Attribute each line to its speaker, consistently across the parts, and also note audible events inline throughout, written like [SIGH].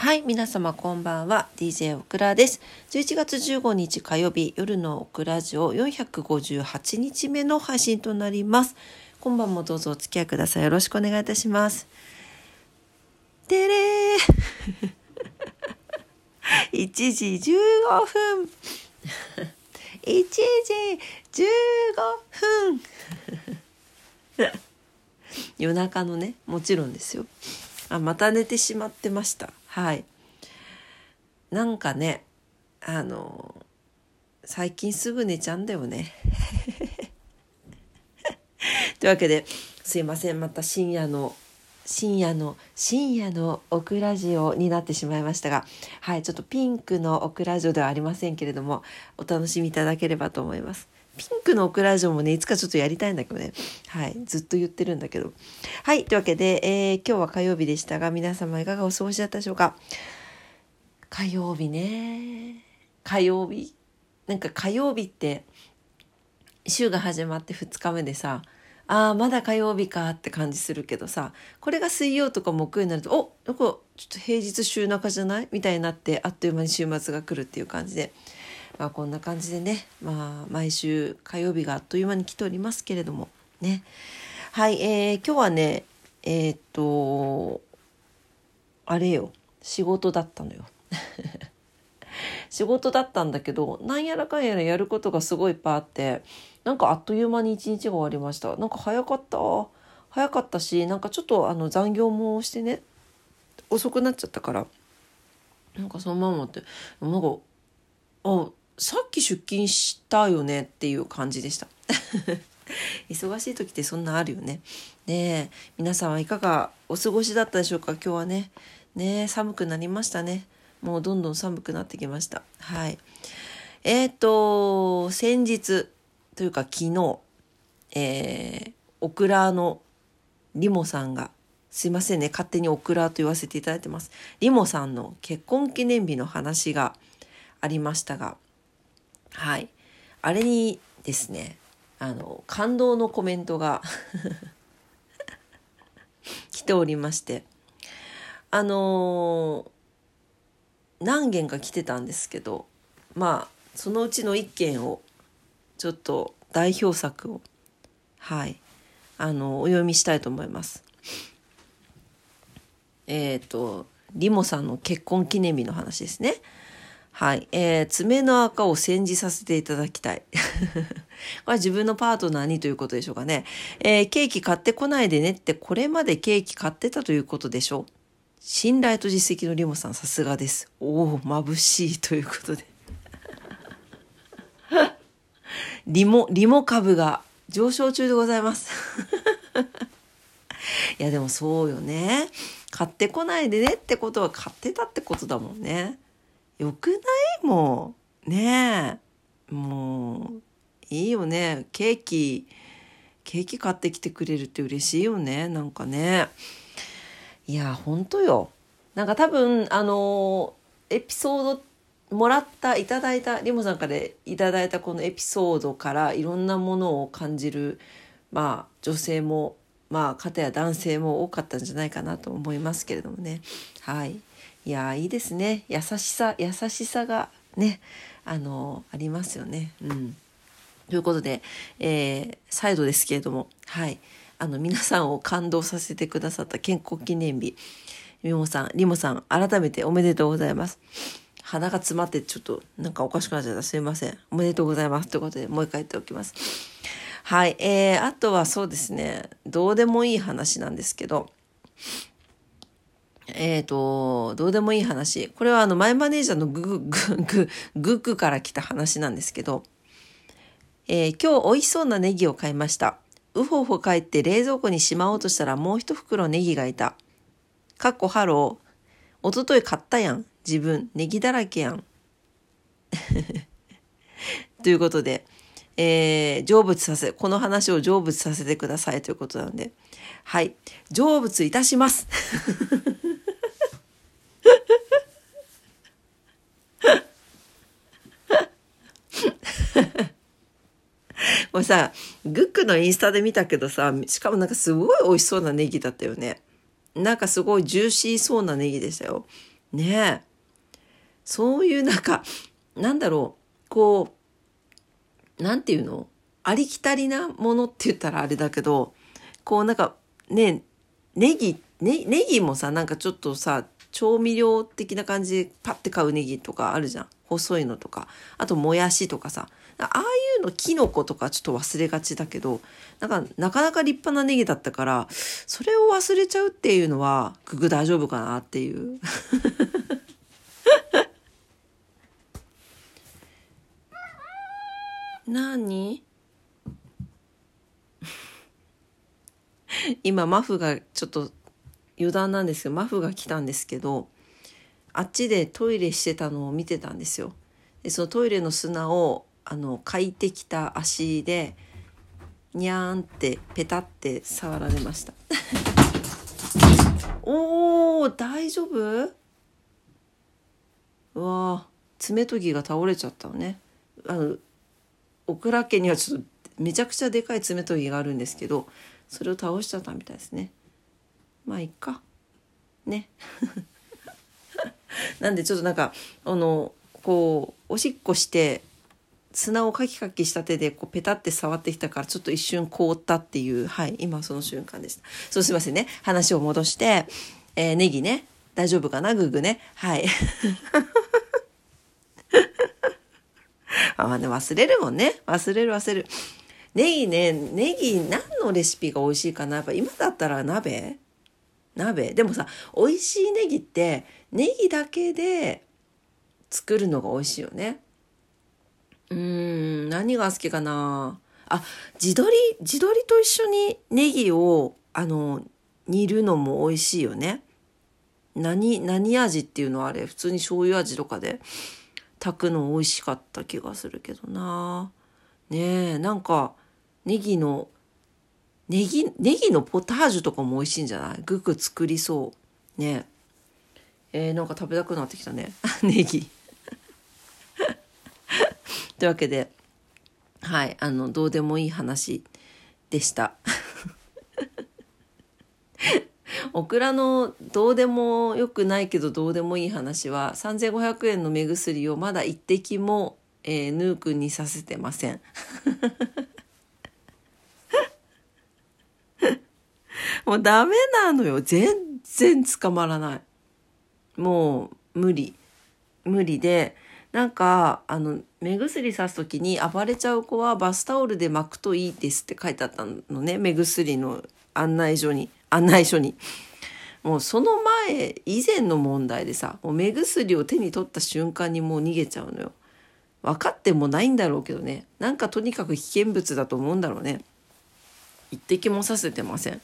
Speaker 1: はい、皆様こんばんは。DJ オクラです。11月15日火曜日夜のオクラジオ458日目の配信となります。今晩もどうぞお付き合いください。よろしくお願いいたします。てれー1時15分1時15分夜中のね、もちろんですよ。あ、また寝てしまってました。はい。なんかね、あの、最近すぐ寝ちゃうんだよね。[LAUGHS] というわけで、すいません。また深夜の、深夜の、深夜のオクラジオになってしまいましたが、はい、ちょっとピンクのオクラジオではありませんけれども、お楽しみいただければと思います。ピンクのオクラジオもね、いつかちょっとやりたいんだけどね。はい。ずっと言ってるんだけど。はい。というわけで、えー、今日は火曜日でしたが、皆様いかがお過ごしだったでしょうか？火曜日ね。火曜日。なんか火曜日って、週が始まって2日目でさ、ああ、まだ火曜日かって感じするけどさ、これが水曜とか木曜になると、おなんかちょっと平日週中じゃない？みたいになって、あっという間に週末が来るっていう感じで。まあこんな感じでね、まあ毎週火曜日があっという間に来ておりますけれども、ね。はい、えー、今日はね、えー、っと、あれよ、仕事だったのよ。[LAUGHS] 仕事だったんだけど、なんやらかんやらやることがすごいいっぱいあって、なんかあっという間に一日が終わりました。なんか早かった？早かったし、なんかちょっとあの残業もしてね、遅くなっちゃったから、なんかそのままって、なんか、あ、さっき出勤したよねっていう感じでした。[LAUGHS] 忙しい時ってそんなあるよね。ねえ、皆さんはいかがお過ごしだったでしょうか？今日はね。ねえ、寒くなりましたね。もうどんどん寒くなってきました。はい。えっ、ー、と、先日というか昨日、えー、オクラのリモさんが、すいませんね、勝手にオクラと言わせていただいてます。リモさんの結婚記念日の話がありましたが、はい。あれにですね、あの、感動のコメントが [LAUGHS] 来ておりまして、あのー何件か来てたんですけどまあそのうちの1件をちょっと代表作をはいあのお読みしたいと思います。えっ、ー、とリモさんの結婚記念日の話ですね。はい。えー、爪の赤を煎じさせていただきたい。[LAUGHS] これは自分のパートナーにということでしょうかね。えー、ケーキ買ってこないでねってこれまでケーキ買ってたということでしょう。信頼と実績のリモさんさすがです。おお、眩しいということで。[LAUGHS] リモ、リモ株が上昇中でございます。[LAUGHS] いや、でもそうよね。買ってこないでねってことは買ってたってことだもんね。よくない？もう。ねえ。もう、いいよね。ケーキ、ケーキ買ってきてくれるって嬉しいよね。なんかね。いや、ほんとよ。なんか多分、あのー、エピソードもらった、いただいた、リモさんからいただいたこのエピソードからいろんなものを感じる、まあ、女性も、まあ、方や男性も多かったんじゃないかなと思いますけれどもね。はい。いや、いいですね。優しさ、優しさがね、あのー、ありますよね。うん。ということで、えー、再度ですけれども、はい。あの、皆さんを感動させてくださった健康記念日。リモさん、リモさん、改めておめでとうございます。鼻が詰まってちょっとなんかおかしくなっちゃった。すいません。おめでとうございます。ということで、もう一回言っておきます。はい。えー、あとはそうですね、どうでもいい話なんですけど、えっ、ー、と、どうでもいい話。これはあの、マイマネージャーのググ、ググ、ググから来た話なんですけど、えー、今日美味しそうなネギを買いました。うほうほ帰って冷蔵庫にしまおうとしたらもう一袋ネギがいた。かっこハロー。おととい買ったやん。自分、ネギだらけやん。[LAUGHS] ということで、えー、成仏させ、この話を成仏させてくださいということなんで、はい。成仏いたします。もさ、グックのインスタで見たけどさ、しかもなんかすごい美味しそうなネギだったよね。なんかすごいジューシーそうなネギでしたよ。ねえそういうなんかなんだろうこうなんていうの？ありきたりなものって言ったらあれだけどこうなんかねネギねネギもさなんかちょっとさ調味料的な感じでパッて買うネギとかあるじゃん。細いのとか。あともやしとかさ。ああいうのキノコとかちょっと忘れがちだけどなんかなかなか立派なネギだったからそれを忘れちゃうっていうのはググ大丈夫かなっていう。[LAUGHS] 何？[LAUGHS] 今マフがちょっと余談なんですけどマフが来たんですけどあっちでトイレしてたのを見てたんですよ。でそのトイレの砂をあのかいてきた足でにゃーんってペタって触られました。[LAUGHS] おー大丈夫？うわ爪研ぎが倒れちゃったのね。あのオクラ家にはちょっとめちゃくちゃでかい爪研ぎがあるんですけどそれを倒しちゃったみたいですね。まあいっか。ね。[LAUGHS] なんでちょっとなんかあのこうおしっこして砂をカキカキした手でこうペタって触ってきたからちょっと一瞬凍ったっていうはい今その瞬間でした。そうすいませんね。話を戻して、えー、ネギね。大丈夫かな？グーグね。はい。[LAUGHS] あまあね忘れるもんね。忘れる忘れる。ネギねネギ何のレシピが美味しいかな？やっぱ今だったら鍋？鍋でもさ美味しいネギってネギだけで作るのが美味しいよねうーん、何が好きかな。あ、地鶏、地鶏と一緒にネギを、あの、煮るのも美味しいよね。何、何味っていうのはあれ、普通に醤油味とかで炊くの美味しかった気がするけどな。ねえ、なんか、ネギの、ネギ、ネギのポタージュとかも美味しいんじゃない？グク作りそう。ねえ。ー、なんか食べたくなってきたね。[LAUGHS] ネギ。[LAUGHS] というわけで、はい、あの、どうでもいい話でした。[LAUGHS] オクラのどうでもよくないけどどうでもいい話は3500円の目薬をまだ一滴も、えー、ヌー君にさせてません。もうダメなのよ。全然捕まらない。もう無理。無理で、なんかあの目薬さす時に暴れちゃう子はバスタオルで巻くといいですって書いてあったのね目薬の案内所に案内書に。もうその前以前の問題でさもう目薬を手に取った瞬間にもう逃げちゃうのよ。分かってもないんだろうけどねなんかとにかく危険物だと思うんだろうね。一滴もさせてません。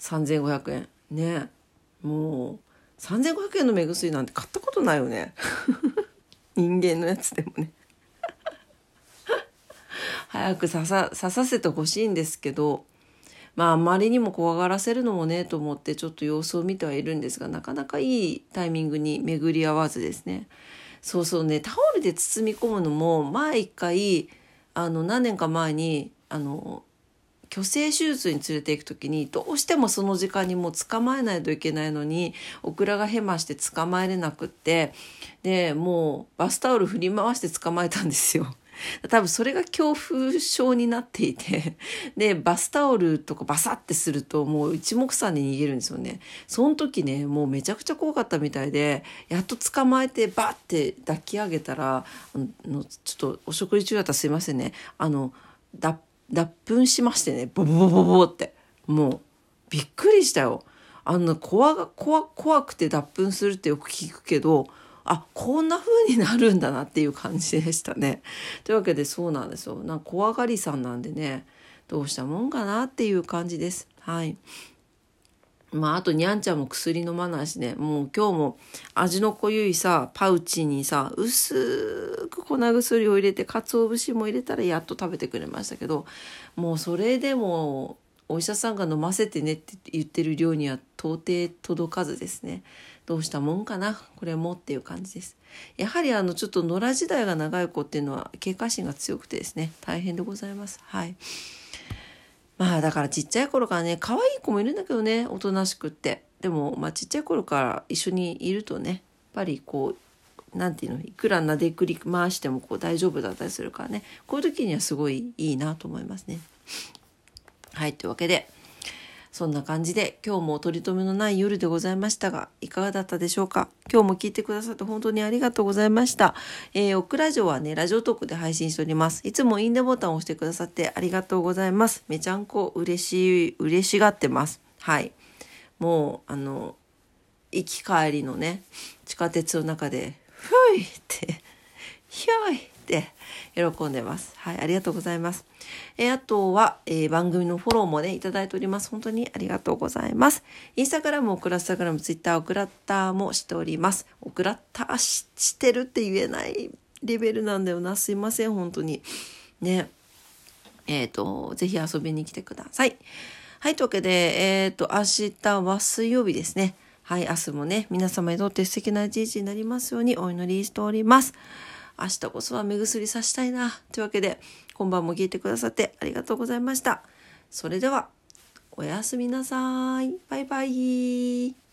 Speaker 1: 3500円。ね。もう3500円の目薬なんて買ったことないよね。[LAUGHS] 人間のやつでもね。[LAUGHS] 早く刺さ刺させてほしいんですけどまああまりにも怖がらせるのもねと思ってちょっと様子を見てはいるんですがなかなかいいタイミングに巡り合わずですね。そうそうねタオルで包み込むのも前一回あの何年か前にあの虚勢手術に連れて行く時にどうしてもその時間にもう捕まえないといけないのにオクラがヘマして捕まえれなくってでもうバスタオル振り回して捕まえたんですよ。[LAUGHS] 多分それが恐怖症になっていて [LAUGHS] でバスタオルとかバサッてするともう一目散に逃げるんですよねその時ねもうめちゃくちゃ怖かったみたいでやっと捕まえてバッて抱き上げたらあのちょっとお食事中だったらすいませんねあの脱脱粉しましてねボボボボボってもうびっくりしたよあの怖が怖怖くて脱粉するってよく聞くけどあこんな風になるんだなっていう感じでしたね。[LAUGHS] というわけでそうなんですよ。なんか怖がりさんなんでねどうしたもんかなっていう感じです。はい。まあ、あと、にゃんちゃんも薬飲まないしね。もう今日も味の濃ゆいさ、パウチにさ、薄く粉薬を入れて、鰹節も入れたらやっと食べてくれましたけど、もうそれでも、お医者さんが飲ませてねって言ってる量には到底届かずですね。どうしたもんかな？これもっていう感じです。やはりあの、ちょっと野良時代が長い子っていうのは警戒心が強くてですね、大変でございます。はい。まあだからちっちゃい頃からね可愛い子もいるんだけどねおとなしくってでもまあちっちゃい頃から一緒にいるとねやっぱりこうなんていうのいくらなでくり回してもこう大丈夫だったりするからねこういう時にはすごいいいなと思いますね。はいというわけでそんな感じで今日も取り留めのない夜でございましたが、いかがだったでしょうか？今日も聞いてくださって本当にありがとうございました。えー、オクラジオはね、ラジオトークで配信しております。いつもいいねボタンを押してくださってありがとうございます。めちゃんこ嬉しい、嬉しがってます。はい。もう、あの、行き帰りのね、地下鉄の中で、ふいって、ひょいって喜んでます。はい、ありがとうございます。えー、あとは、えー、番組のフォローもね、いただいております。本当にありがとうございます。インスタグラム、オクラスタグラム、ツイッター、オクラッターもしております。オクラッターししてるって言えないレベルなんだよな。すいません、本当に。ね。えっ、ー、と、ぜひ遊びに来てください。はい、というわけで、えっ、ー、と、明日は水曜日ですね。はい、明日もね、皆様にとって素敵な一日になりますようにお祈りしております。明日こそは目薬さしたいな。というわけで、今晩も聞いてくださってありがとうございました。それでは、おやすみなさい。バイバイ。